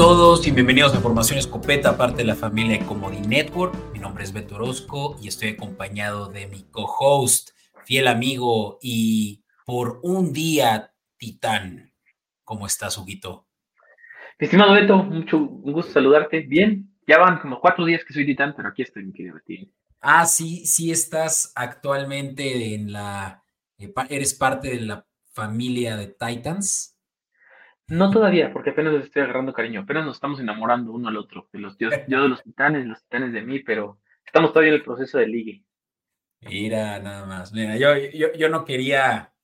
Todos y bienvenidos a Formación Escopeta, parte de la familia Comodi Network. Mi nombre es Beto Orozco y estoy acompañado de mi co-host, fiel amigo y por un día titán. ¿Cómo estás, Huguito? Estimado Beto, mucho un gusto saludarte. Bien, ya van como cuatro días que soy titán, pero aquí estoy, mi querido Betín. Ah, sí, sí estás actualmente en la, eh, eres parte de la familia de Titans. No todavía, porque apenas les estoy agarrando cariño, apenas nos estamos enamorando uno al otro, de los, yo, yo de los titanes, los titanes de mí, pero estamos todavía en el proceso de ligue. Mira, nada más. Mira, yo, yo, yo no quería,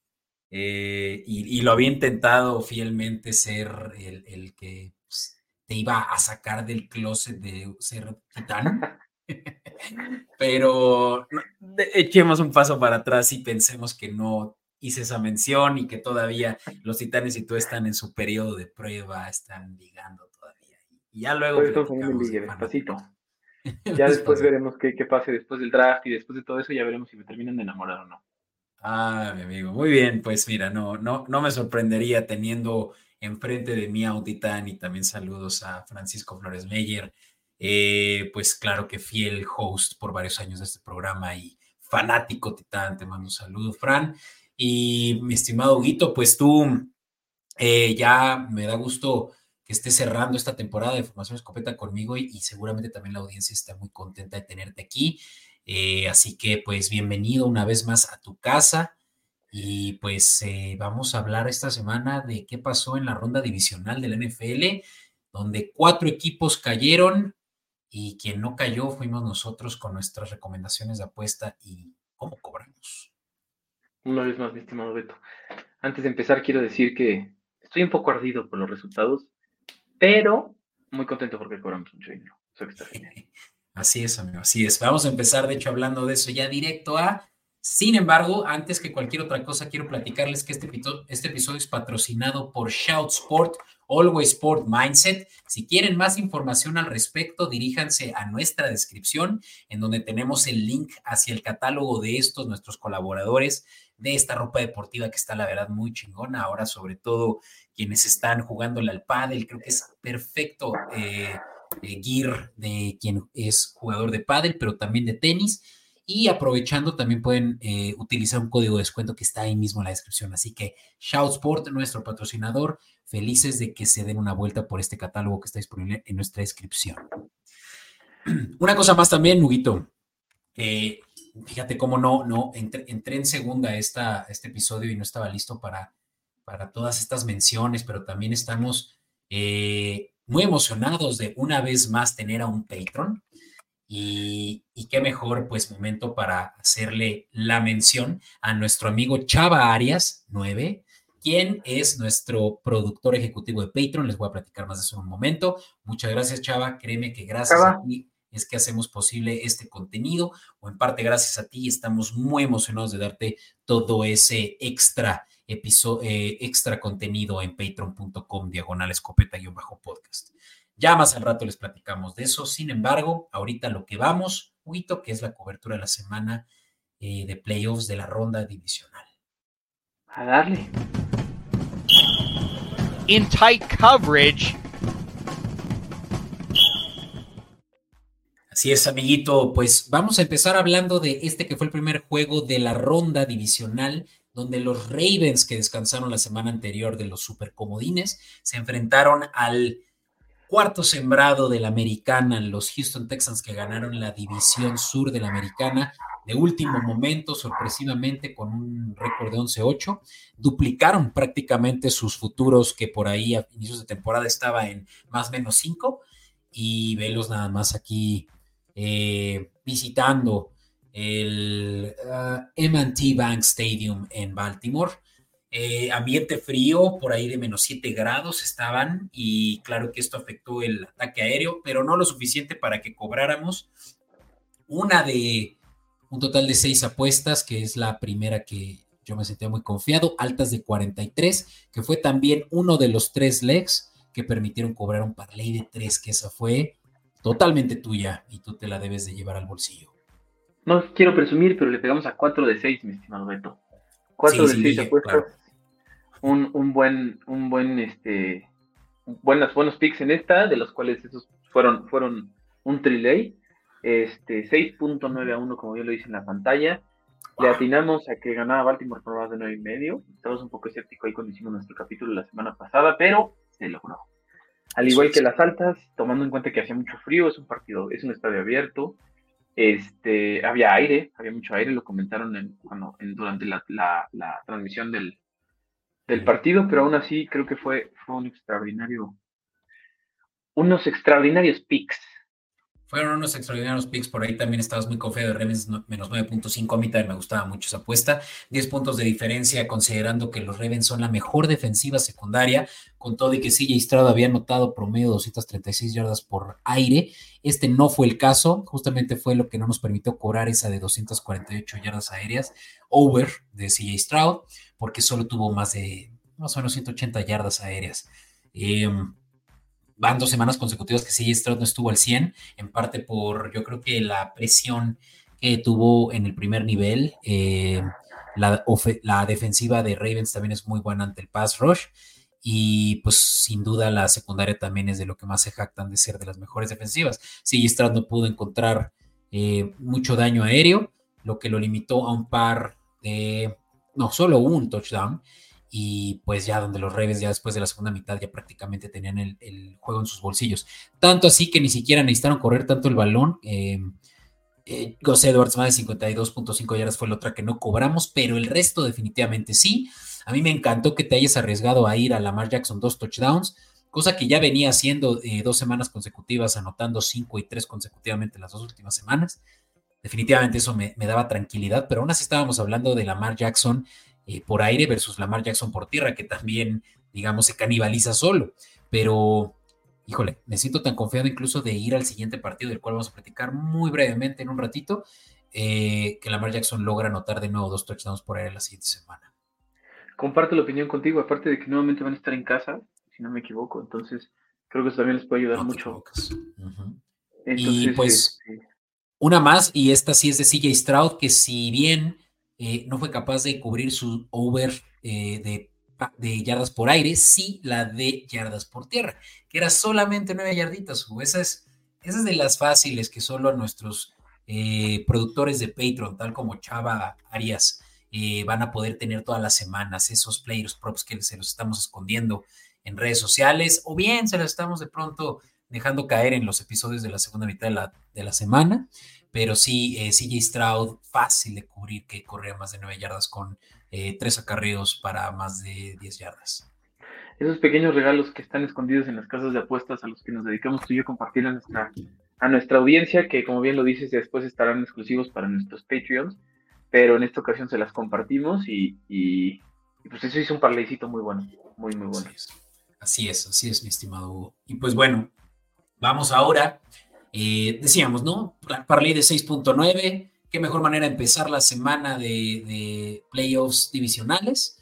eh, y, lo había intentado fielmente ser el, el que pues, te iba a sacar del closet de ser titán. Pero echemos un paso para atrás y pensemos que no hice esa mención y que todavía los titanes y tú están en su periodo de prueba, están ligando todavía. Y ya luego... despacito. Ya después veremos qué, qué pase después del draft y después de todo eso ya veremos si me terminan de enamorar o no. Ah, mi amigo, muy bien, pues mira, no, no, no me sorprendería teniendo enfrente de mí a un titán y también saludos a Francisco Flores Meyer, eh, pues claro que fiel host por varios años de este programa y fanático titán, te mando un saludo, Fran. Y mi estimado Guito, pues tú eh, ya me da gusto que estés cerrando esta temporada de Formación Escopeta conmigo y, seguramente también la audiencia está muy contenta de tenerte aquí. Eh, así que pues bienvenido una vez más a tu casa y pues eh, vamos a hablar esta semana de qué pasó en la ronda divisional del NFL, donde cuatro equipos cayeron y quien no cayó fuimos nosotros con nuestras recomendaciones de apuesta y cómo cobramos. Una vez más, mi estimado Beto. Antes de empezar, quiero decir que estoy un poco ardido por los resultados, pero muy contento porque cobramos mucho dinero. Eso que está genial. Así es, amigo, así es. Vamos a empezar, de hecho, hablando de eso ya directo a. Sin embargo, antes que cualquier otra cosa, quiero platicarles que este, este episodio es patrocinado por Shout Sport, Always Sport Mindset. Si quieren más información al respecto, diríjanse a nuestra descripción, en donde tenemos el link hacia el catálogo de estos, nuestros colaboradores de esta ropa deportiva que está la verdad muy chingona. Ahora, sobre todo quienes están jugándole al pádel, creo que es perfecto eh, gear de quien es jugador de pádel, pero también de tenis. Y aprovechando, también pueden eh, utilizar un código de descuento que está ahí mismo en la descripción. Así que Shout Sport, nuestro patrocinador, felices de que se den una vuelta por este catálogo que está disponible en nuestra descripción. Una cosa más también, Huguito. Eh, fíjate cómo no, no, entré, en segunda esta, este episodio y no estaba listo para, para todas estas menciones, pero también estamos eh, muy emocionados de una vez más tener a un patron. Y, y, qué mejor, pues, momento para hacerle la mención a nuestro amigo Chava Arias 9, quien es nuestro productor ejecutivo de Patreon. Les voy a platicar más de eso en un momento. Muchas gracias, Chava. Créeme que gracias a ti es que hacemos posible este contenido, o en parte gracias a ti, estamos muy emocionados de darte todo ese extra episodio, eh, extra contenido en patreon.com diagonal escopeta-podcast. Ya más al rato les platicamos de eso. Sin embargo, ahorita lo que vamos, Huito, que es la cobertura de la semana eh, de playoffs de la ronda divisional. A darle. In tight coverage. Así es, amiguito. Pues vamos a empezar hablando de este que fue el primer juego de la ronda divisional, donde los Ravens, que descansaron la semana anterior de los supercomodines, se enfrentaron al cuarto sembrado de la americana, los Houston Texans, que ganaron la división sur de la americana de último momento, sorpresivamente, con un récord de 11-8. Duplicaron prácticamente sus futuros, que por ahí a inicios de temporada estaba en más o menos 5. Y velos nada más aquí eh, visitando el uh, Bank Stadium en Baltimore. Eh, ambiente frío, por ahí de menos 7 grados estaban y claro que esto afectó el ataque aéreo, pero no lo suficiente para que cobráramos una de un total de seis apuestas, que es la primera que yo me sentía muy confiado, altas de 43, que fue también uno de los tres legs que permitieron cobrar un parlay de tres, que esa fue totalmente tuya y tú te la debes de llevar al bolsillo. No quiero presumir, pero le pegamos a 4 de 6, mi estimado Beto. 4 de 6 apuestas. Un, un, buen, un buen, este, buenas, buenos picks en esta, de los cuales esos fueron, fueron un trilay. Este, 6.9 a 1, como yo lo hice en la pantalla. Le atinamos a que ganaba Baltimore por más de 9 y medio. Estabas un poco escéptico ahí cuando hicimos nuestro capítulo la semana pasada, pero se logró. Al igual que las altas, tomando en cuenta que hacía mucho frío, es un partido, es un estadio abierto. Este, había aire, había mucho aire, lo comentaron en, durante la, transmisión del, partido, pero aún así creo que fue, fue un extraordinario, unos extraordinarios picks fueron unos extraordinarios picks. Por ahí también estabas muy confiado de Ravens menos 9.5. A mí también me gustaba mucho esa apuesta. 10 puntos de diferencia, considerando que los Ravens son la mejor defensiva secundaria. Con todo y que CJ Stroud había anotado promedio 236 yardas por aire. Este no fue el caso. Justamente fue lo que no nos permitió cobrar esa de 248 yardas aéreas over de CJ Stroud, porque solo tuvo más de más o menos 180 yardas aéreas. Eh, van dos semanas consecutivas que CJ Stroud no estuvo al 100, en parte por yo creo que la presión que tuvo en el primer nivel. Eh, la, defensiva de Ravens también es muy buena ante el pass rush. Y pues sin duda la secundaria también es de lo que más se jactan de ser de las mejores defensivas. CJ Stroud no pudo encontrar eh, mucho daño aéreo, lo que lo limitó a un par de, no, solo un touchdown y pues ya donde los Ravens ya después de la segunda mitad ya prácticamente tenían el, juego en sus bolsillos. Tanto así que ni siquiera necesitaron correr tanto el balón. Eh, eh, Edwards más de 52.5 yardas fue la otra que no cobramos, pero el resto definitivamente sí. A mí me encantó que te hayas arriesgado a ir a Lamar Jackson dos touchdowns, cosa que ya venía haciendo eh, dos semanas consecutivas, anotando cinco y tres consecutivamente las dos últimas semanas. Definitivamente eso me, me daba tranquilidad, pero aún así estábamos hablando de Lamar Jackson eh, por aire versus Lamar Jackson por tierra, que también, digamos, se canibaliza solo. Pero, híjole, me siento tan confiado incluso de ir al siguiente partido, del cual vamos a platicar muy brevemente en un ratito, eh, que Lamar Jackson logra anotar de nuevo dos touchdowns por aire la siguiente semana. Comparto la opinión contigo, aparte de que nuevamente van a estar en casa, si no me equivoco, entonces creo que eso también les puede ayudar mucho. y pues, este, una más, y esta sí es de CJ Stroud, que si bien eh, no fue capaz de cubrir su over eh, de, de, yardas por aire, sí la de yardas por tierra, que era solamente nueve yarditas. Esa es, esa es de las fáciles que solo a nuestros eh, productores de Patreon, tal como Chava Arias, van a poder tener todas las semanas esos players props que se los estamos escondiendo en redes sociales, o bien se los estamos de pronto dejando caer en los episodios de la segunda mitad de la, de la semana pero sí, eh, CJ Stroud, fácil de cubrir, que corría más de 9 yardas con eh, tres acarreos para más de 10 yardas. Esos pequeños regalos que están escondidos en las casas de apuestas a los que nos dedicamos tú y yo compartir a nuestra, a nuestra audiencia, que como bien lo dices, después estarán exclusivos para nuestros Patreons, pero en esta ocasión se las compartimos y, y, pues eso hizo un parleycito muy bueno, muy, muy bueno. Así es, así es, así es mi estimado Hugo. Y pues bueno, vamos ahora eh, decíamos, ¿no? Parlay de 6.9, qué mejor manera empezar la semana de, playoffs divisionales.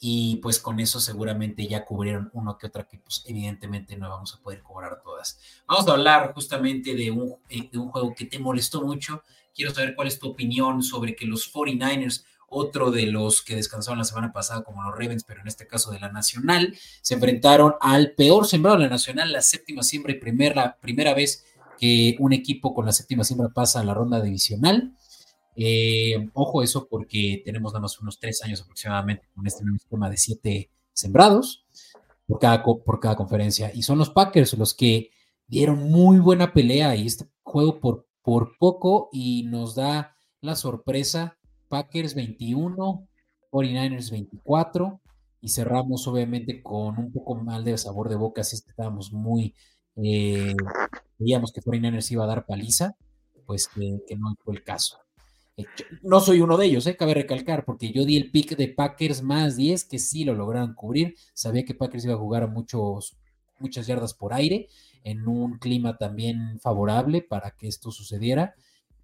Y pues con eso seguramente ya cubrieron uno que otra que pues evidentemente no vamos a poder cobrar todas. Vamos a hablar justamente de un, eh, de un juego que te molestó mucho. Quiero saber cuál es tu opinión sobre que los 49ers otro de los que descansaron la semana pasada como los Ravens, pero en este caso de la Nacional, se enfrentaron al peor sembrado de la Nacional, la séptima siembra y la primera vez que un equipo con la séptima siembra pasa a la ronda divisional. Eh, ojo eso porque tenemos nada más unos tres años aproximadamente con este nuevo esquema de siete sembrados por cada, por cada conferencia. Y son los Packers los que dieron muy buena pelea y este juego por, por poco y nos da la sorpresa. Packers 21, 49ers 24 y cerramos obviamente con un poco mal de sabor de boca, así que estábamos muy eh, veíamos que 49ers iba a dar paliza, pues que, no fue el caso. Eh, no soy uno de ellos, eh, cabe recalcar, porque yo di el pick de Packers más 10, que sí lo lograron cubrir. Sabía que Packers iba a jugar muchos, muchas yardas por aire, en un clima también favorable para que esto sucediera.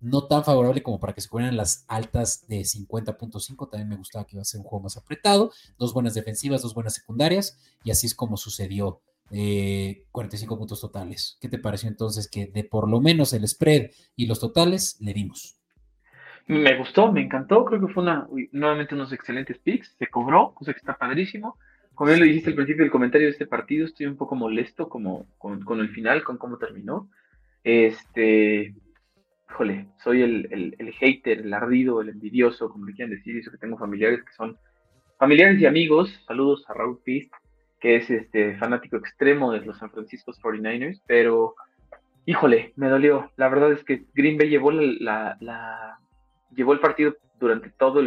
No tan favorable como para que se cubrieran las altas de 50.5. También me gustaba que iba a ser un juego más apretado. Dos buenas defensivas, dos buenas secundarias, y así es como sucedió. 45 puntos totales. ¿Qué te pareció entonces que de por lo menos el spread y los totales le dimos? Me gustó, me encantó, creo que fue una, nuevamente unos excelentes picks, se cobró, cosa que está padrísimo. como ya lo dijiste al principio del comentario de este partido, estoy un poco molesto como, con, el final, con cómo terminó. Este, híjole, soy el, el, hater, el ardido, el envidioso, como le quieran decir, eso que tengo familiares que son familiares y amigos. Saludos a Raúl Pist, que es este fanático extremo de los San Francisco 49ers, pero híjole, me dolió. La verdad es que Green Bay llevó la, la, llevó el partido durante todo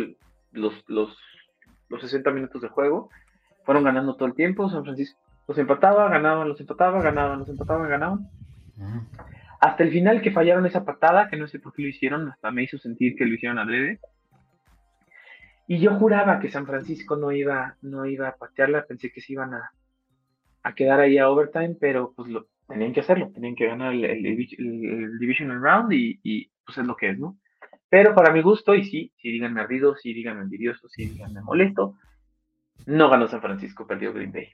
los, los, los 60 minutos de juego. Fueron ganando todo el tiempo. San Francisco los empataba, ganaban, los empataba, ganaban, los empataban, ganaban. Hasta el final que fallaron esa patada, que no sé por qué lo hicieron, hasta me hizo sentir que lo hicieron adrede. Y yo juraba que San Francisco no iba, no iba a patearla, pensé que se iban a, a quedar ahí a overtime, pero pues lo, tenían que hacerlo, tenían que ganar el, el, Divisional Round y, y, pues es lo que es, ¿no? Pero para mi gusto, y sí, si díganme ardido, si díganme envidioso, si díganme molesto, no ganó San Francisco, perdió Green Bay.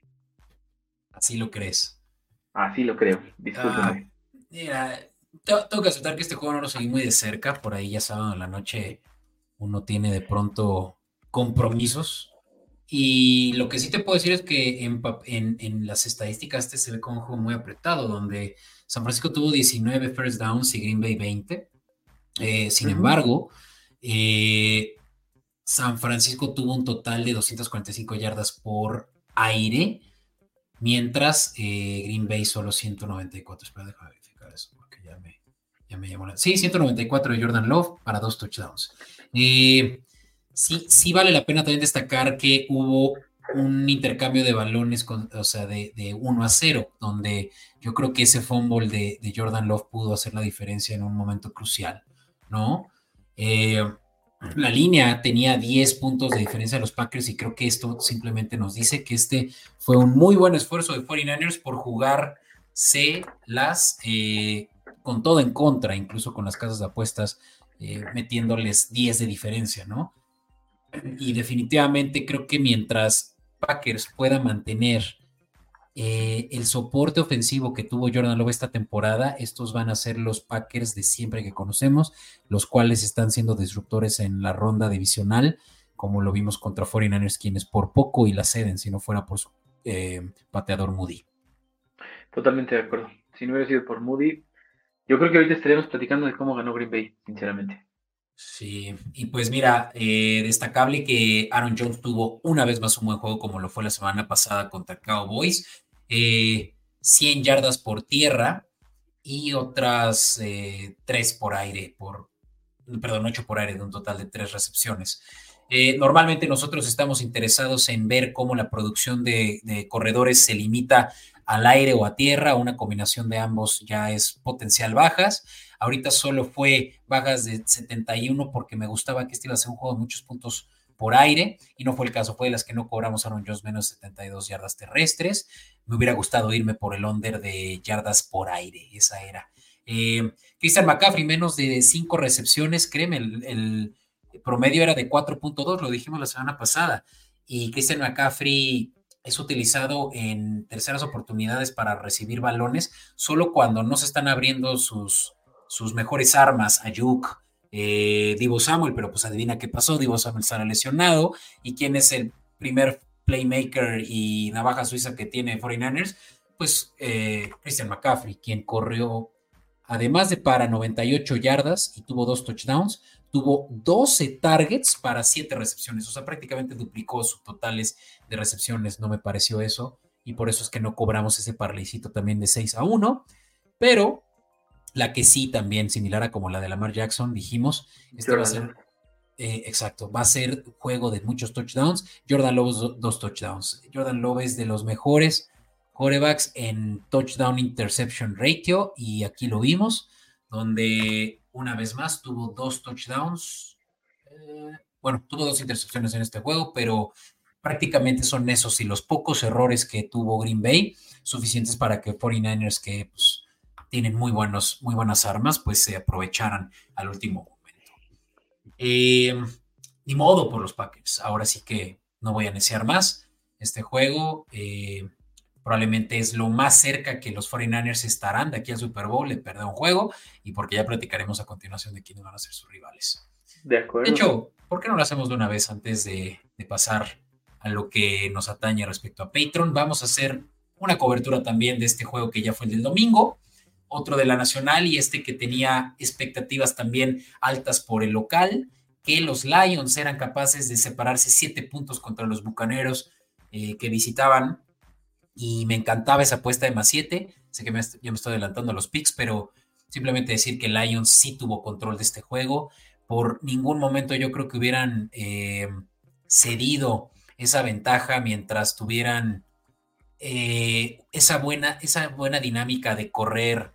Así lo crees. Así lo creo, discúlpeme. Ah, mira, tengo que aceptar que este juego no lo seguí muy de cerca, por ahí ya sábado en la noche uno tiene de pronto compromisos y lo que sí te puedo decir es que en, las estadísticas este se ve como un juego muy apretado, donde San Francisco tuvo 19 first downs y Green Bay 20. Eh, sin embargo, eh, San Francisco tuvo un total de 245 yardas por aire, mientras eh, Green Bay solo 194. Espera, déjame verificar eso porque ya me, ya me llamó la... Sí, 194 de Jordan Love para dos touchdowns. Eh, sí, sí vale la pena también destacar que hubo un intercambio de balones, o sea, de, de 1 a 0, donde yo creo que ese fumble de, Jordan Love pudo hacer la diferencia en un momento crucial, ¿no? Eh, la línea tenía 10 puntos de diferencia de los Packers y creo que esto simplemente nos dice que este fue un muy buen esfuerzo de 49ers por jugarse las eh, con todo en contra, incluso con las casas de apuestas eh, metiéndoles 10 de diferencia, ¿no? Y definitivamente creo que mientras Packers pueda mantener eh, el soporte ofensivo que tuvo Jordan Love esta temporada, estos van a ser los Packers de siempre que conocemos, los cuales están siendo disruptores en la ronda divisional, como lo vimos contra 49ers, quienes por poco y la ceden, si no fuera por su eh, pateador Moody. Totalmente de acuerdo. Si no hubiera sido por Moody, yo creo que ahorita estaríamos platicando de cómo ganó Green Bay, sinceramente. Sí, y pues mira, eh, destacable que Aaron Jones tuvo una vez más un buen juego como lo fue la semana pasada contra Cowboys. 100 eh, yardas por tierra y otras eh, 3 por aire, por, perdón, 8 por aire de un total de 3 recepciones. Eh, normalmente nosotros estamos interesados en ver cómo la producción de, de corredores se limita al aire o a tierra, una combinación de ambos ya es potencial bajas. Ahorita solo fue bajas de 71 porque me gustaba que este iba a ser un juego de muchos puntos por aire y no fue el caso, fue de las que no cobramos Aaron Jones menos 72 yardas terrestres. Me hubiera gustado irme por el under de yardas por aire, esa era. Eh, Christian McCaffrey, menos de 5 recepciones, créeme, el, promedio era de 4.2, lo dijimos la semana pasada. Y Christian McCaffrey es utilizado en terceras oportunidades para recibir balones solo cuando no se están abriendo sus, sus mejores armas, Ayuk, eh, Divo Samuel, pero pues adivina qué pasó, Divo Samuel sale lesionado y quién es el primer playmaker y navaja suiza que tiene 49ers, pues eh, Christian McCaffrey, quien corrió además de para 98 yardas y tuvo dos touchdowns, tuvo 12 targets para 7 recepciones, o sea, prácticamente duplicó sus totales de recepciones, no me pareció eso, y por eso es que no cobramos ese parlecito también de 6 a 1, pero la que sí también, similar a como la de Lamar Jackson, dijimos, este va a ser, eh, exacto, va a ser juego de muchos touchdowns, Jordan Love dos touchdowns, Jordan Love es de los mejores corebacks en touchdown interception ratio, y aquí lo vimos, donde una vez más tuvo dos touchdowns. Eh, bueno, tuvo dos intercepciones en este juego, pero prácticamente son esos y los pocos errores que tuvo Green Bay suficientes para que 49ers que pues, tienen muy, buenos, muy buenas armas, pues se aprovecharan al último momento. Eh, ni modo por los Packers. Ahora sí que no voy a iniciar más este juego. Eh, probablemente es lo más cerca que los 49ers estarán de aquí al Super Bowl de perder un juego y porque ya platicaremos a continuación de quiénes van a ser sus rivales. De acuerdo. De hecho, ¿por qué no lo hacemos de una vez antes de, pasar a lo que nos atañe respecto a Patreon. Vamos a hacer una cobertura también de este juego que ya fue el del domingo, otro de la Nacional y este que tenía expectativas también altas por el local, que los Lions eran capaces de separarse siete puntos contra los Bucaneros eh, que visitaban y me encantaba esa apuesta de más siete. Sé que ya me estoy adelantando a los picks, pero simplemente decir que Lions sí tuvo control de este juego. Por ningún momento yo creo que hubieran eh, cedido esa ventaja mientras tuvieran eh, esa, buena, esa buena dinámica de correr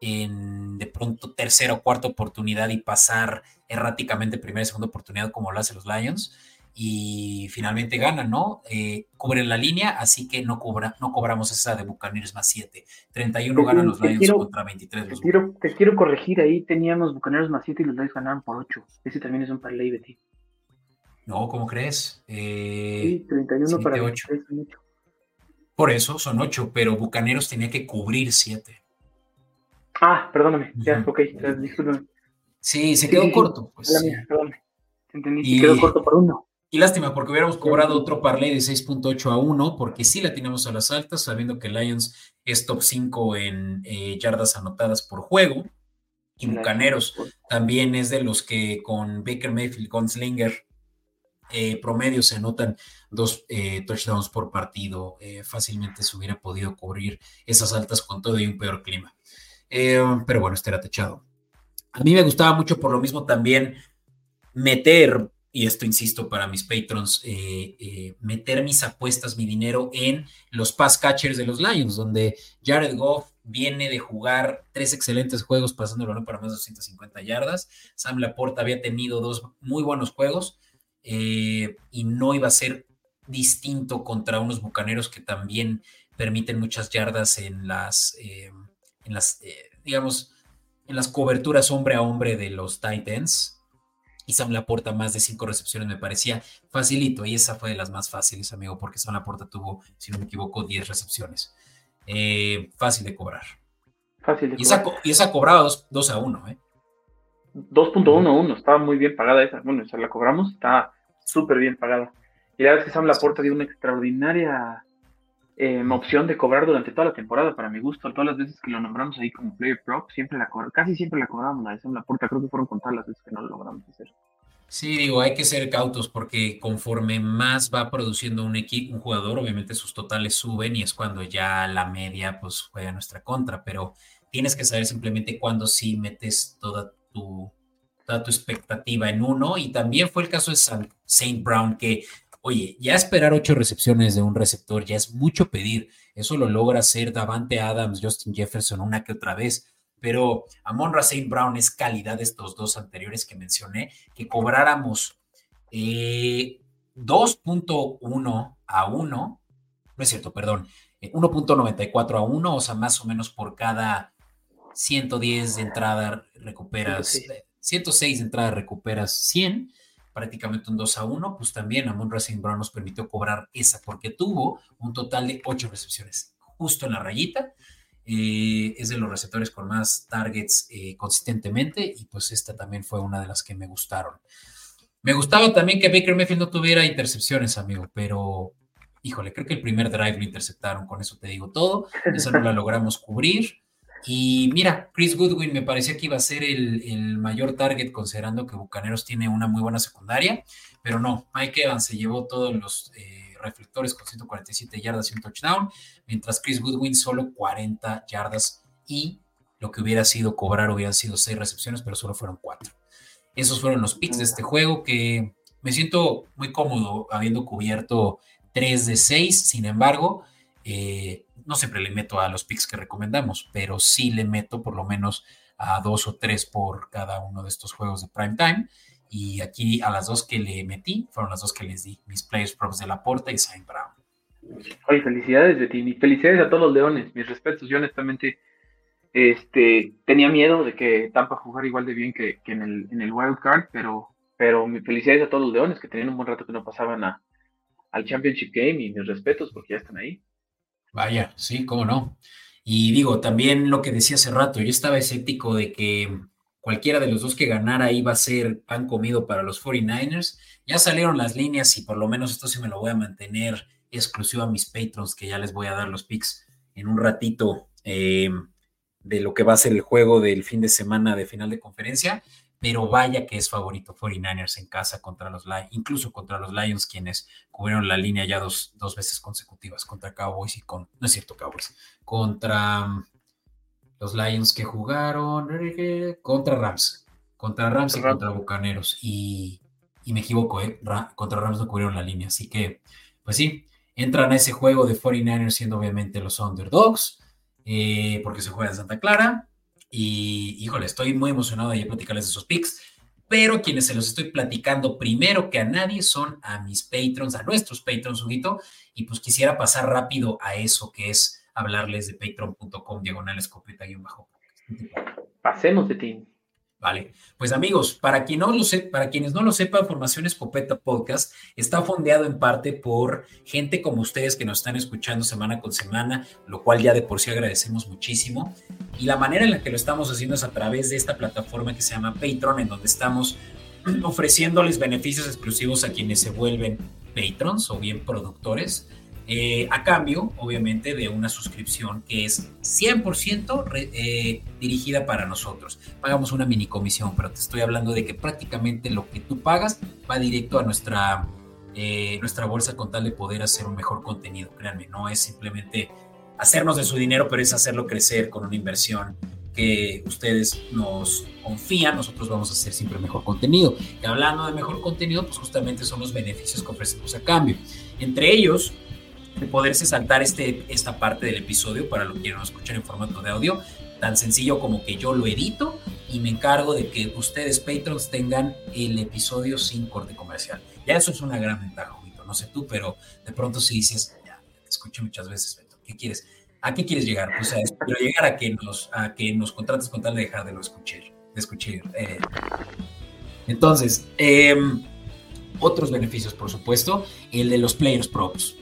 en de pronto tercera o cuarta oportunidad y pasar erráticamente primera y segunda oportunidad como lo hacen los Lions y finalmente ganan, ¿no? Eh, cubren la línea, así que no, cobra, no cobramos esa de Buccaneers más 7. 31 ganan los Lions contra 23. Te quiero, te quiero, corregir, ahí teníamos Buccaneers más 7 y los Lions ganaron por 8. Ese también es un parlay, Betty. No, ¿cómo crees? Eh, sí, 31 para 8. Por eso son 8, pero Bucaneros tenía que cubrir 7. Ah, perdóname, ya, ok, discúlpame. Sí, se quedó corto. Pues, la mía, perdóname. Entendí, se quedó corto por uno. Y lástima, porque hubiéramos cobrado otro parlay de 6.8 a 1, porque sí la tenemos a las altas, sabiendo que Lions es top 5 en eh, yardas anotadas por juego. Y Bucaneros también es de los que con Baker Mayfield, Gunslinger, eh, promedio se anotan dos eh, touchdowns por partido. fácilmente se hubiera podido cubrir esas altas con todo y un peor clima. Pero bueno, este era techado. A mí me gustaba mucho por lo mismo también meter y esto insisto para mis patrons, eh, eh, meter mis apuestas, mi dinero en los pass catchers de los Lions, donde Jared Goff viene de jugar tres excelentes juegos pasándolo para más de 250 yardas. Sam Laporta había tenido dos muy buenos juegos eh, y no iba a ser distinto contra unos bucaneros que también permiten muchas yardas en las, en las digamos, en las coberturas hombre a hombre de los Titans y Sam Laporta más de cinco recepciones me parecía facilito y esa fue de las más fáciles, amigo, porque Sam Laporta tuvo, si no me equivoco, 10 recepciones. Eh, fácil de cobrar. Fácil de y, esa, y esa cobraba 2, a 1, ¿eh? 2.11, estaba muy bien pagada esa. Bueno, esa la cobramos, está súper bien pagada. Y la verdad es que Sam Laporta dio una extraordinaria em, opción de cobrar durante toda la temporada, para mi gusto. Todas las veces que lo nombramos ahí como player prop, siempre la casi siempre la cobramos, la de Sam Laporta. Creo que fueron contadas las veces que no lo logramos hacer. Sí, digo, hay que ser cautos porque conforme más va produciendo un equipo, un jugador, obviamente sus totales suben y es cuando ya la media pues juega nuestra contra, pero tienes que saber simplemente cuándo sí metes toda tu, toda tu expectativa en uno y también fue el caso de Saint Brown que, oye, ya esperar ocho recepciones de un receptor ya es mucho pedir, eso lo logra hacer Davante Adams, Justin Jefferson una que otra vez, pero Amon St. Brown es calidad de estos dos anteriores que mencioné, que cobráramos 2.1 eh, a 1, no es cierto, perdón, 1.94 eh, a 1, o sea, más o menos por cada 110 de entrada recuperas, 106 de entrada recuperas 100, prácticamente un 2 a 1, pues también Amon St. Brown nos permitió cobrar esa porque tuvo un total de 8 recepciones, justo en la rayita, eh, es de los receptores con más targets eh, consistentemente y pues esta también fue una de las que me gustaron. Me gustaba también que Baker Mayfield no tuviera intercepciones, amigo, pero híjole, creo que el primer drive lo interceptaron, con eso te digo todo, esa no la logramos cubrir. Y mira, Chris Goodwin me parecía que iba a ser el, mayor target considerando que Bucaneros tiene una muy buena secundaria, pero no, Mike Evans se llevó todos los... Eh, reflectores con 147 yardas y un touchdown, mientras Chris Goodwin solo 40 yardas y lo que hubiera sido cobrar hubieran sido 6 recepciones, pero solo fueron 4. Esos fueron los picks de este juego que me siento muy cómodo habiendo cubierto 3 de 6, sin embargo, eh, no siempre le meto a los picks que recomendamos, pero sí le meto por lo menos a dos o tres por cada uno de estos juegos de prime time. Y aquí a las dos que le metí, fueron las dos que les di, mis players props de la Porta y Saint Brown. Oye, felicidades de ti, felicidades a todos los leones, mis respetos. Yo honestamente este, tenía miedo de que Tampa jugara igual de bien que, en, el, en el Wild Card, pero, pero mis felicidades a todos los leones que tenían un buen rato que no pasaban a, al Championship Game y mis respetos porque ya están ahí. Vaya, sí, cómo no. Y digo, también lo que decía hace rato, yo estaba escéptico de que cualquiera de los dos que ganara iba a ser pan comido para los 49ers. Ya salieron las líneas y por lo menos esto sí me lo voy a mantener exclusivo a mis patrons, que ya les voy a dar los picks en un ratito eh, de lo que va a ser el juego del fin de semana de final de conferencia. Pero vaya que es favorito 49ers en casa contra los Lions, incluso contra los Lions, quienes cubrieron la línea ya dos, dos veces consecutivas contra Cowboys y con, no es cierto, Cowboys, contra los Lions que jugaron contra Rams, contra Rams y contra Bucaneros. Y, me equivoco, ¿eh? contra Rams no cubrieron la línea. Así que, pues sí, entran a ese juego de 49ers siendo obviamente los underdogs, eh, porque se juega en Santa Clara. Y híjole, estoy muy emocionado de platicarles esos picks. Pero quienes se los estoy platicando primero que a nadie son a mis patrons, a nuestros patrons, Huguito. Y pues quisiera pasar rápido a eso que es hablarles de patreon.com diagonal escopeta bajo. Pasemos de ti. Vale, pues amigos, para, quienes no lo sepan, Formación Escopeta Podcast está fondeado en parte por gente como ustedes que nos están escuchando semana con semana, lo cual ya de por sí agradecemos muchísimo. Y la manera en la que lo estamos haciendo es a través de esta plataforma que se llama Patreon, en donde estamos ofreciéndoles beneficios exclusivos a quienes se vuelven patrons o bien productores. Eh, a cambio, obviamente, de una suscripción que es 100% eh, dirigida para nosotros. Pagamos una mini comisión, pero te estoy hablando de que prácticamente lo que tú pagas va directo a nuestra, eh, nuestra bolsa con tal de poder hacer un mejor contenido. Créanme, no es simplemente hacernos de su dinero, pero es hacerlo crecer con una inversión que ustedes nos confían, nosotros vamos a hacer siempre mejor contenido. Y hablando de mejor contenido, pues justamente son los beneficios que ofrecemos a cambio. Entre ellos, de poderse saltar este, esta parte del episodio para los que no escuchan en formato de audio, tan sencillo como que yo lo edito y me encargo de que ustedes, patrons, tengan el episodio sin corte comercial. Ya eso es una gran ventaja, Juito. No sé tú, pero de pronto si dices, ya, escucho muchas veces, Beto, ¿qué quieres? ¿A qué quieres llegar? Pues a, pero llegar a que nos, a que nos contrates con tal de dejar de lo escuchar. De escuchar. Eh. Entonces, em, otros beneficios, por supuesto, el de los players props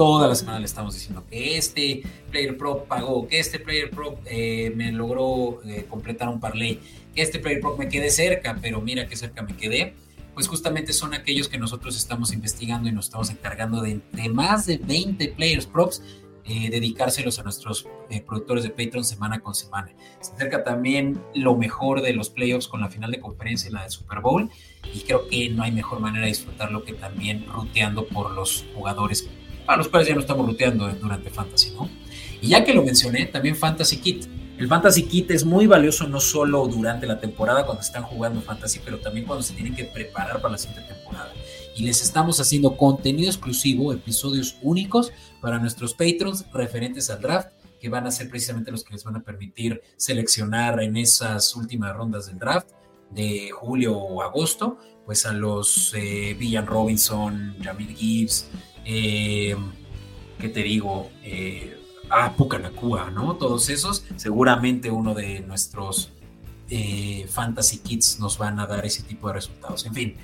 toda la semana le estamos diciendo que este Player Pro pagó, que este Player Pro eh, me logró eh, completar un parlay, que este Player Pro me quedé cerca, pero mira qué cerca me quedé. Pues justamente son aquellos que nosotros estamos investigando y nos estamos encargando de, más de 20 Players Props eh, dedicárselos a nuestros productores de Patreon semana con semana. Se acerca también lo mejor de los playoffs con la final de conferencia y la de Super Bowl y creo que no hay mejor manera de disfrutarlo que también ruteando por los jugadores a los cuales ya no estamos ruteando durante Fantasy, ¿no? Y ya que lo mencioné, también Fantasy Kit. El Fantasy Kit es muy valioso no solo durante la temporada cuando están jugando Fantasy, pero también cuando se tienen que preparar para la siguiente temporada. Y les estamos haciendo contenido exclusivo, episodios únicos para nuestros patrons referentes al draft, que van a ser precisamente los que les van a permitir seleccionar en esas últimas rondas del draft de julio o agosto, pues a los eh, Villan Robinson, Jamil Gibbs, eh, ¿qué te digo? Eh, ah, Pucanacua, ¿no? Todos esos, seguramente uno de nuestros eh, Fantasy Kits nos van a dar ese tipo de resultados. En fin,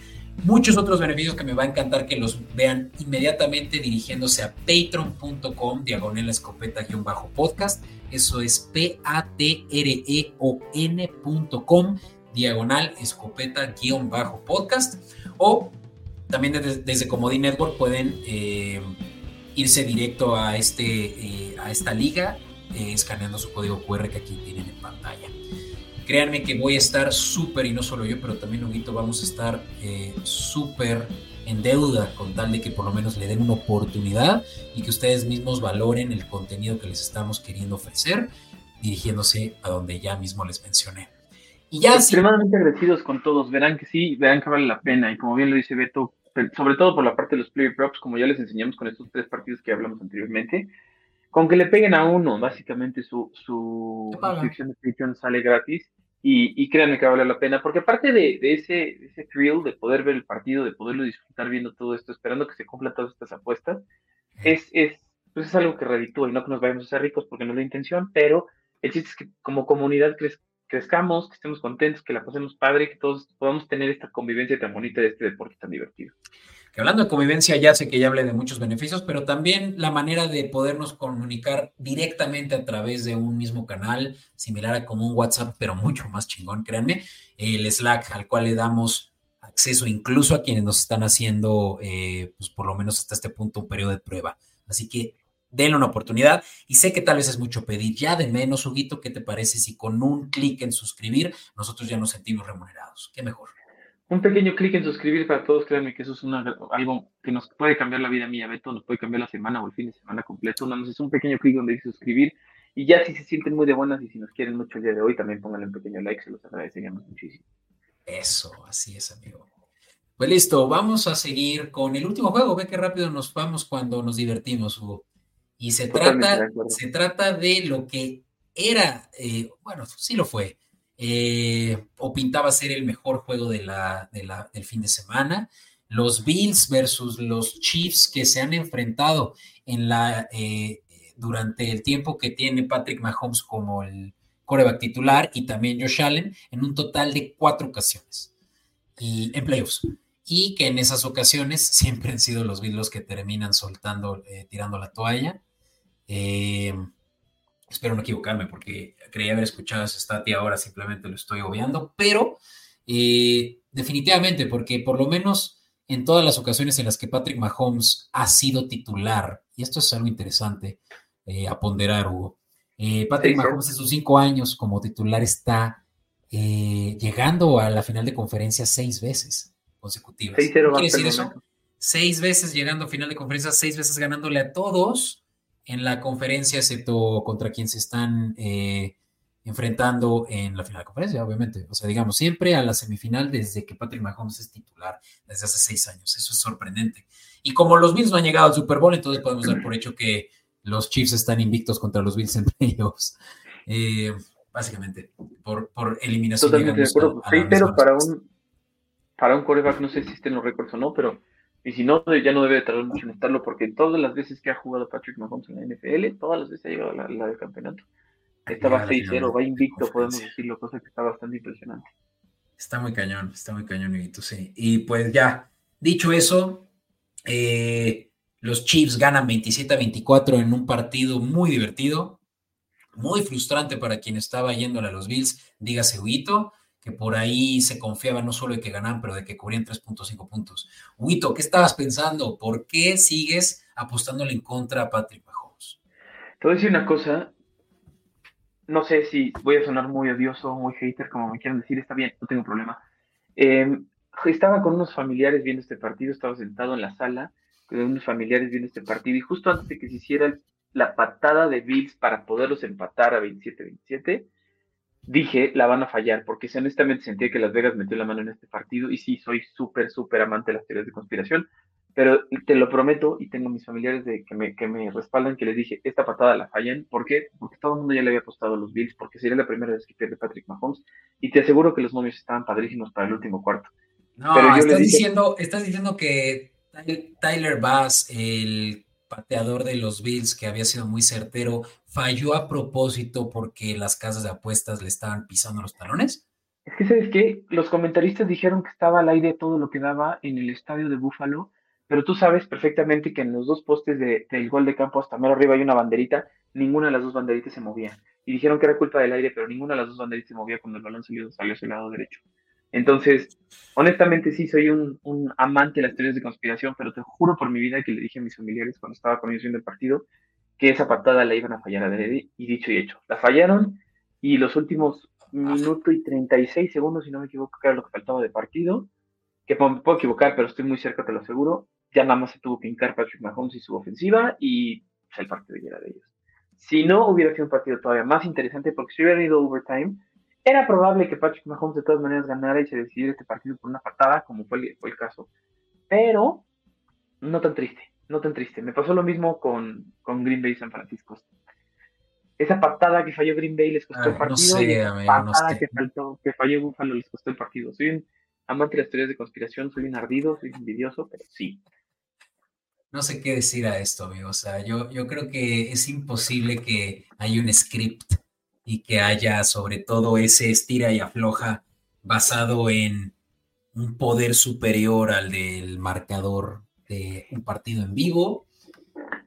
muchos otros beneficios que me va a encantar que los vean inmediatamente dirigiéndose a patreon.com diagonal escopeta-podcast. Eso es p-a-t-r-e-o-n.com diagonal escopeta-podcast o también desde, desde Network pueden eh, irse directo a, este, eh, a esta liga eh, escaneando su código QR que aquí tienen en pantalla. Créanme que voy a estar súper, y no solo yo, pero también Huguito, vamos a estar súper en deuda con tal de que por lo menos le den una oportunidad y que ustedes mismos valoren el contenido que les estamos queriendo ofrecer, dirigiéndose a donde ya mismo les mencioné. Y ya Extremadamente agradecidos con todos, verán que sí, verán que vale la pena. Y como bien lo dice Beto, sobre todo por la parte de los player props, como ya les enseñamos con estos tres partidos que hablamos anteriormente, con que le peguen a uno, básicamente su, su suscripción de Patreon sale gratis. Y, y, créanme que vale la pena, porque aparte de, ese, ese thrill de poder ver el partido, de poderlo disfrutar viendo todo esto, esperando que se cumplan todas estas apuestas, es, es, pues es algo que reditúa y no que nos vayamos a ser ricos porque no es la intención, pero el chiste es que como comunidad crezca crezcamos, que estemos contentos, que la pasemos padre, que todos podamos tener esta convivencia tan bonita de este deporte tan divertido. que hablando de convivencia ya sé que ya hablé de muchos beneficios, pero también la manera de podernos comunicar directamente a través de un mismo canal, similar a como un WhatsApp, pero mucho más chingón, créanme, el Slack al cual le damos acceso incluso a quienes nos están haciendo, eh, pues por lo menos hasta este punto, un periodo de prueba. Así que denle una oportunidad y sé que tal vez es mucho pedir, ya de menos, Huguito, ¿qué te parece si con un clic en suscribir nosotros ya nos sentimos remunerados? ¿Qué mejor? Un pequeño clic en suscribir para todos, créanme que eso es algo que nos puede cambiar la vida mía, Beto, nos puede cambiar la semana o el fin de semana completo. No, es un pequeño clic donde dice suscribir. Y ya si se sienten muy de buenas y si nos quieren mucho el día de hoy, también pónganle un pequeño like, se los agradeceríamos muchísimo. Eso, así es, amigo. Pues listo, vamos a seguir con el último juego. Ve qué rápido nos vamos cuando nos divertimos, Hugo. Y se trata, se trata de lo que era, eh, bueno, sí lo fue, eh, o pintaba ser el mejor juego de la, del fin de semana. Los Bills versus los Chiefs que se han enfrentado en la, eh, durante el tiempo que tiene Patrick Mahomes como el coreback titular y también Josh Allen en un total de cuatro ocasiones y, en playoffs. Y que en esas ocasiones siempre han sido los Bills los que terminan soltando, eh, tirando la toalla. Espero no equivocarme porque creía haber escuchado ese stat y ahora simplemente lo estoy obviando, pero eh, definitivamente, porque por lo menos en todas las ocasiones en las que Patrick Mahomes ha sido titular, y esto es algo interesante eh, a ponderar, Hugo, eh, Patrick Mahomes en sus cinco años como titular está llegando a la final de conferencia seis veces consecutivas. ¿Qué quiere decir eso? Seis veces llegando a final de conferencia, seis veces ganándole a todos en la conferencia, excepto contra quien se están enfrentando en la final de conferencia, obviamente. O sea, digamos, siempre a la semifinal desde que Patrick Mahomes es titular, desde hace seis años. Eso es sorprendente. Y como los Bills no han llegado al Super Bowl, entonces podemos dar por hecho que los Chiefs están invictos contra los Bills en playoffs. Eh, básicamente, por, por eliminación. Totalmente de acuerdo. sí, pero para un, para un coreback, no sé si estén los récords o no, pero y si no, ya no debe tardar mucho en estarlo, porque todas las veces que ha jugado Patrick Mahomes en la NFL, todas las veces ha llegado a la, la del campeonato. Estaba 6-0, va invicto, podemos decirlo, cosa que está bastante impresionante. Está muy cañón, está muy cañón, y sí. Y pues ya, dicho eso, eh, los Chiefs ganan 27 a 24 en un partido muy divertido, muy frustrante para quien estaba yéndole a los Bills, dígase Huito, que por ahí se confiaba no solo de que ganaban, pero de que cubrían 3.5 puntos. Huito, ¿qué estabas pensando? ¿Por qué sigues apostándole en contra a Patrick Mahomes? Te voy a decir una cosa, no sé si voy a sonar muy odioso, muy hater, como me quieran decir, está bien, no tengo problema. Em, estaba con unos familiares viendo este partido, estaba sentado en la sala con unos familiares viendo este partido y justo antes de que se hiciera la patada de Bills para poderlos empatar a 27-27, dije, la van a fallar, porque honestamente sentía que Las Vegas metió la mano en este partido y sí, soy súper, súper amante de las teorías de conspiración, pero te lo prometo y tengo mis familiares de que me, que me respaldan que les dije, esta patada la fallan. ¿Por qué? Porque todo el mundo ya le había apostado a los Bills, porque sería la primera vez que pierde Patrick Mahomes. Y te aseguro que los momios estaban padrísimos para el último cuarto. No, Pero yo estás, diciendo, estás diciendo que Tyler Bass, el pateador de los Bills, que había sido muy certero, falló a propósito porque las casas de apuestas le estaban pisando los talones. Es que, ¿sabes qué? Los comentaristas dijeron que estaba al aire todo lo que daba en el estadio de Buffalo pero tú sabes perfectamente que en los dos postes del gol de campo hasta mero arriba hay una banderita, ninguna de las dos banderitas se movía. Y dijeron que era culpa del aire, pero ninguna de las dos banderitas se movía cuando el balón salió, salió hacia el lado derecho. Entonces, honestamente sí soy un, amante de las teorías de conspiración, pero te juro por mi vida que le dije a mis familiares cuando estaba con ellos viendo el partido que esa patada la iban a fallar a Dredi, y dicho y hecho. La fallaron y los últimos minuto y 36 segundos, si no me equivoco, que era lo que faltaba de partido, que me puedo equivocar, pero estoy muy cerca, te lo aseguro, ya nada más se tuvo que hincar Patrick Mahomes y su ofensiva y pues, el partido ya era de ellos. Si no, hubiera sido un partido todavía más interesante porque si hubiera ido overtime, era probable que Patrick Mahomes de todas maneras ganara y se decidiera este partido por una patada, como fue el, fue el caso. Pero no tan triste, no tan triste. Me pasó lo mismo con, con Green Bay y San Francisco. Esa patada que falló Green Bay les costó el partido. y esa patada que, faltó, que falló Buffalo les costó el partido. Soy un amante de las teorías de conspiración, soy un ardido, soy envidioso, pero sí, no sé qué decir a esto, amigo. O sea, yo, yo creo que es imposible que haya un script y que haya sobre todo ese estira y afloja basado en un poder superior al del marcador de un partido en vivo.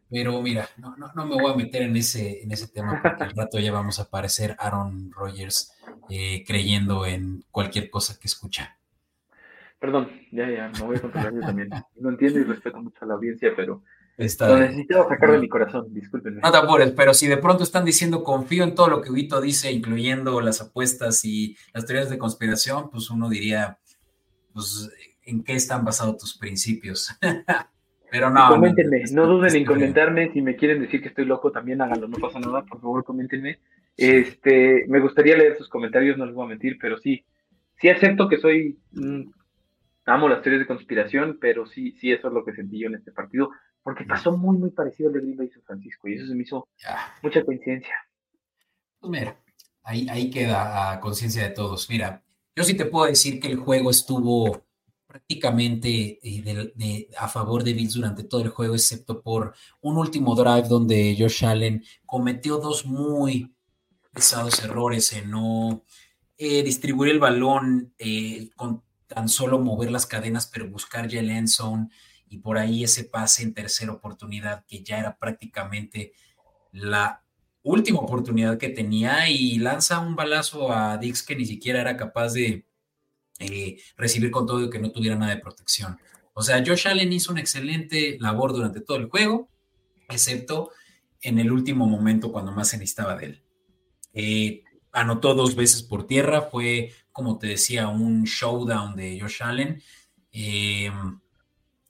Pero mira, no, no, me voy a meter en ese, en ese tema porque al rato ya vamos a aparecer Aaron Rodgers eh, creyendo en cualquier cosa que escucha. Perdón, ya, ya, me voy a controlar yo también. No entiendo y respeto mucho a la audiencia, pero lo necesitaba sacar de mi corazón, discúlpenme. No te apures, pero si de pronto están diciendo confío en todo lo que Huito dice, incluyendo las apuestas y las teorías de conspiración, pues uno diría, pues, ¿en qué están basados tus principios? pero no. coméntenme, no, duden en comentarme. Si me quieren decir que estoy loco, también háganlo, no pasa nada, por favor, coméntenme. Este, me gustaría leer sus comentarios, no les voy a mentir, pero sí, sí acepto que soy. amo las teorías de conspiración, pero sí, sí, eso es lo que sentí yo en este partido porque pasó muy, muy parecido al de Green Bay San Francisco y eso se me hizo mucha coincidencia. Pues mira, ahí, ahí queda a conciencia de todos. Mira, yo sí te puedo decir que el juego estuvo prácticamente eh, a favor de Bills durante todo el juego, excepto por un último drive donde Josh Allen cometió dos muy pesados errores en no eh, distribuir el balón eh, con tan solo mover las cadenas, pero buscar ya el end zone y por ahí ese pase en tercera oportunidad que ya era prácticamente la última oportunidad que tenía y lanza un balazo a Dix que ni siquiera era capaz de eh, recibir con todo y que no tuviera nada de protección. O sea, Josh Allen hizo una excelente labor durante todo el juego, excepto en el último momento cuando más se necesitaba de él. Eh, anotó dos veces por tierra, fue, como te decía, un showdown de Josh Allen. Eh,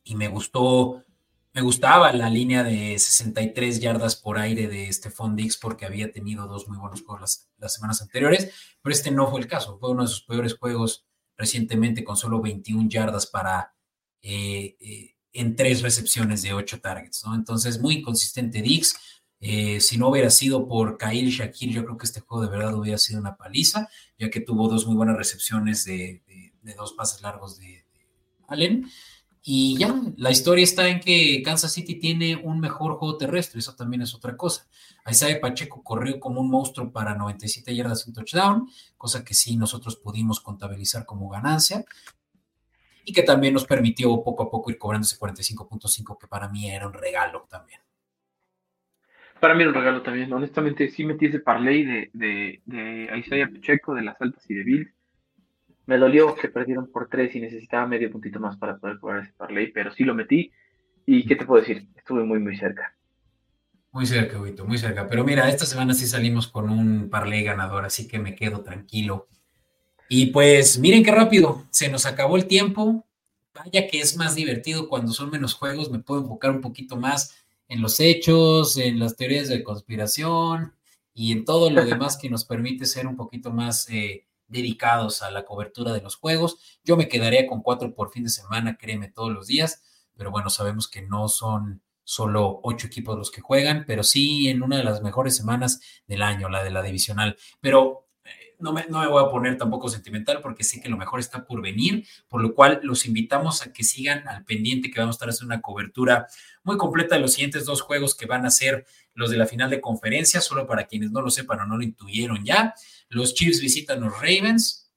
y me gustó, me gustaba la línea de 63 yardas por aire de Stephon Dix porque había tenido dos muy buenos juegos las, semanas anteriores, pero este no fue el caso, fue uno de sus peores juegos recientemente con solo 21 yardas para eh, eh, en tres recepciones de ocho targets, ¿no? Entonces, muy inconsistente Dix. Eh, si no hubiera sido por Kyle Shakir, yo creo que este juego de verdad hubiera sido una paliza, ya que tuvo dos muy buenas recepciones de, dos pases largos de, de Allen. Y ya, la historia está en que Kansas City tiene un mejor juego terrestre, eso también es otra cosa. Isaiah Pacheco corrió como un monstruo para 97 yardas en touchdown, cosa que sí nosotros pudimos contabilizar como ganancia y que también nos permitió poco a poco ir cobrando ese 45.5 que para mí era un regalo también. Para mí era un regalo también, honestamente sí metí ese parlay de, de, de Isaiah Pacheco, de las altas y de Bills me dolió que perdieron por tres y necesitaba medio puntito más para poder jugar ese parlay, pero sí lo metí. ¿Y qué te puedo decir? Estuve muy, muy cerca. Muy cerca, Huito, muy cerca. Pero mira, esta semana sí salimos con un parlay ganador, así que me quedo tranquilo. Y pues miren qué rápido, se nos acabó el tiempo. Vaya que es más divertido cuando son menos juegos, me puedo enfocar un poquito más en los hechos, en las teorías de conspiración y en todo lo demás que nos permite ser un poquito más eh, dedicados a la cobertura de los juegos. Yo me quedaría con cuatro por fin de semana, créeme, todos los días, pero bueno, sabemos que no son solo ocho equipos los que juegan, pero sí en una de las mejores semanas del año, la de la divisional. Pero no me, no me, voy a poner tampoco sentimental porque sé que lo mejor está por venir, por lo cual los invitamos a que sigan al pendiente que vamos a estar haciendo una cobertura muy completa de los siguientes dos juegos que van a ser los de la final de conferencia, solo para quienes no lo sepan o no lo intuyeron ya. Los Chiefs visitan los Ravens,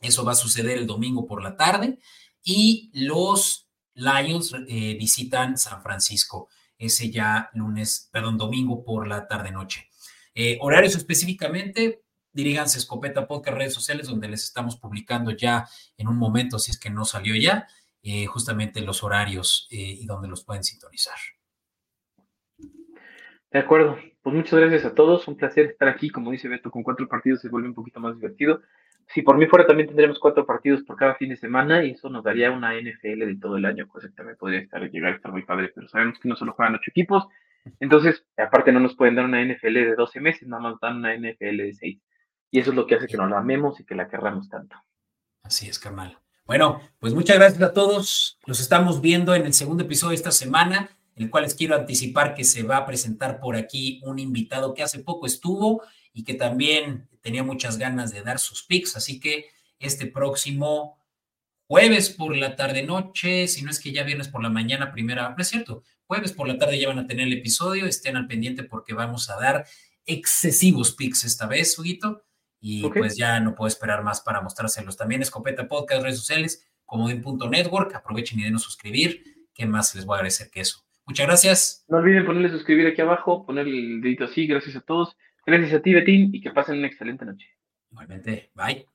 eso va a suceder el domingo por la tarde, y los Lions eh, visitan San Francisco, ese ya lunes, perdón, domingo por la tarde-noche. Eh, horarios específicamente, diríganse Escopeta Podcast, redes sociales, donde les estamos publicando ya en un momento, si es que no salió ya, eh, justamente los horarios y donde los pueden sintonizar. De acuerdo, pues muchas gracias a todos, un placer estar aquí, como dice Beto, con cuatro partidos se vuelve un poquito más divertido. Si por mí fuera también tendremos cuatro partidos por cada fin de semana y eso nos daría una NFL de todo el año, cosa que también podría estar, llegar a estar muy padre, pero sabemos que no solo juegan ocho equipos, entonces aparte no nos pueden dar una NFL de 12 meses, nada más dan una NFL de 6. Y eso es lo que hace que nos la amemos y que la querramos tanto. Así es, carnal. Bueno, pues muchas gracias a todos. Los estamos viendo en el segundo episodio de esta semana, el cual les quiero anticipar que se va a presentar por aquí un invitado que hace poco estuvo y que también tenía muchas ganas de dar sus pics. Así que este próximo jueves por la tarde noche, si no es que ya viernes por la mañana, primera, no es cierto, jueves por la tarde ya van a tener el episodio, estén al pendiente porque vamos a dar excesivos pics esta vez, Huguito y pues ya no puedo esperar más para mostrárselos. También Escopeta Podcast, redes sociales, comodín.network. Aprovechen y denos suscribir. ¿Qué más les voy a agradecer que eso? Muchas gracias. No olviden ponerle suscribir aquí abajo, ponerle el dedito así. Gracias a todos. Gracias a ti, Betín, y que pasen una excelente noche. Igualmente. Bye.